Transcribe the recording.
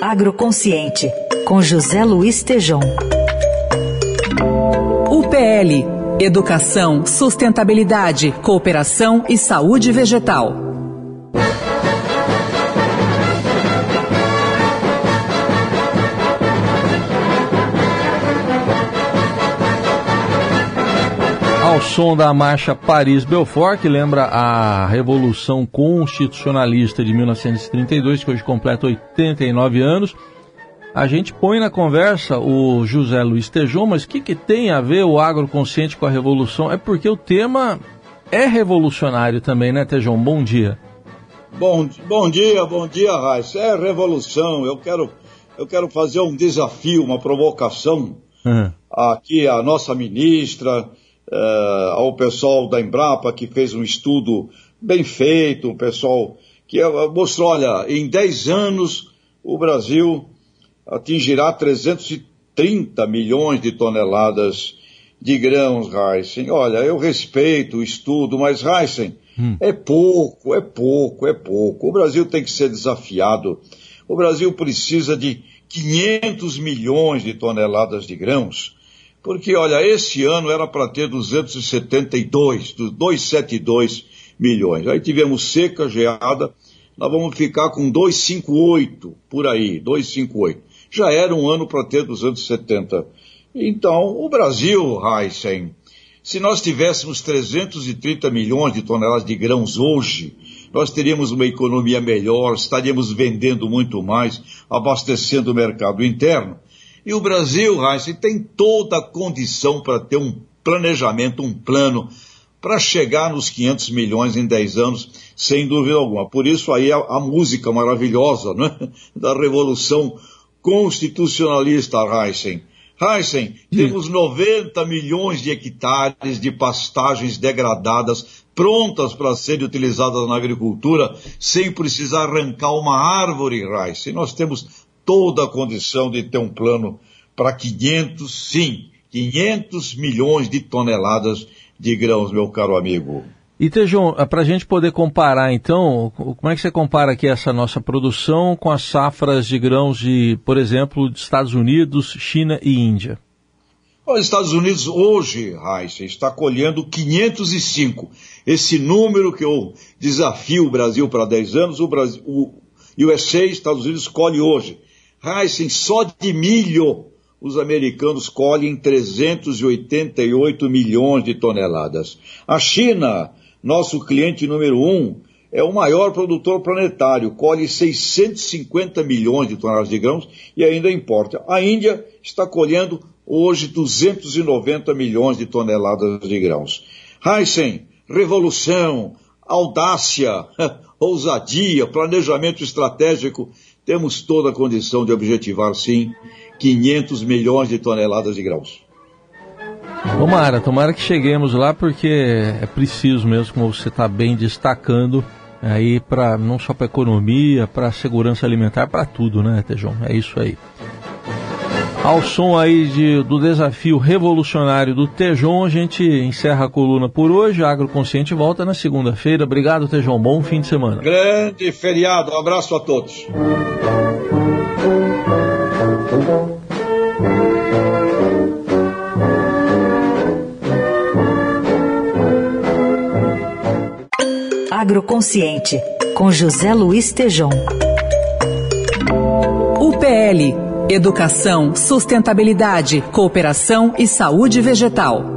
Agroconsciente, com José Luiz Tejom. UPL Educação, Sustentabilidade, Cooperação e Saúde Vegetal. Ao som da marcha Paris-Belfort, que lembra a Revolução Constitucionalista de 1932, que hoje completa 89 anos, a gente põe na conversa o José Luiz Tejon, mas o que, que tem a ver o agroconsciente com a revolução? É porque o tema é revolucionário também, né, Tejon? Bom dia. Bom, bom dia, bom dia, Raíssa. É revolução. Eu quero, eu quero fazer um desafio, uma provocação uhum. aqui à nossa ministra, uh, ao pessoal da Embrapa que fez um estudo bem feito, o pessoal que mostrou, olha, em 10 anos o Brasil atingirá 330 milhões de toneladas de grãos, Heisen. Olha, eu respeito o estudo, mas Heisen, hum. é pouco, é pouco, é pouco. O Brasil tem que ser desafiado. O Brasil precisa de 500 milhões de toneladas de grãos, porque, olha, esse ano era para ter 272, 272 milhões. Aí tivemos seca, geada, nós vamos ficar com 258 por aí, 258 já era um ano para ter 270. Então, o Brasil, Heisen, se nós tivéssemos 330 milhões de toneladas de grãos hoje, nós teríamos uma economia melhor, estaríamos vendendo muito mais, abastecendo o mercado interno. E o Brasil, Heisen, tem toda a condição para ter um planejamento, um plano para chegar nos 500 milhões em 10 anos, sem dúvida alguma. Por isso aí a, a música maravilhosa né, da Revolução constitucionalista, Heisen. Heisen, temos 90 milhões de hectares de pastagens degradadas prontas para serem utilizadas na agricultura sem precisar arrancar uma árvore, Heisen. Nós temos toda a condição de ter um plano para 500, sim, 500 milhões de toneladas de grãos, meu caro amigo. E Tejon, para a gente poder comparar então, como é que você compara aqui essa nossa produção com as safras de grãos de, por exemplo, de Estados Unidos, China e Índia? Os Estados Unidos hoje, Raíssa, está colhendo 505. Esse número que eu desafio o Brasil para 10 anos, o, Brasil, o USA, Estados Unidos, colhe hoje. Raíssa, só de milho, os americanos colhem 388 milhões de toneladas. A China nosso cliente número um é o maior produtor planetário, colhe 650 milhões de toneladas de grãos e ainda importa. A Índia está colhendo hoje 290 milhões de toneladas de grãos. Heisen, revolução, audácia, ousadia, planejamento estratégico, temos toda a condição de objetivar, sim, 500 milhões de toneladas de grãos. Tomara, tomara que cheguemos lá, porque é preciso mesmo, como você está bem destacando, aí para não só para economia, para segurança alimentar, para tudo, né, Tejão? É isso aí. Ao som aí de, do desafio revolucionário do Tejon, a gente encerra a coluna por hoje. A Agroconsciente volta na segunda-feira. Obrigado, Tejon. Bom fim de semana. Grande feriado. Um abraço a todos. Agroconsciente, com José Luiz Tejom. UPL Educação, Sustentabilidade, Cooperação e Saúde Vegetal.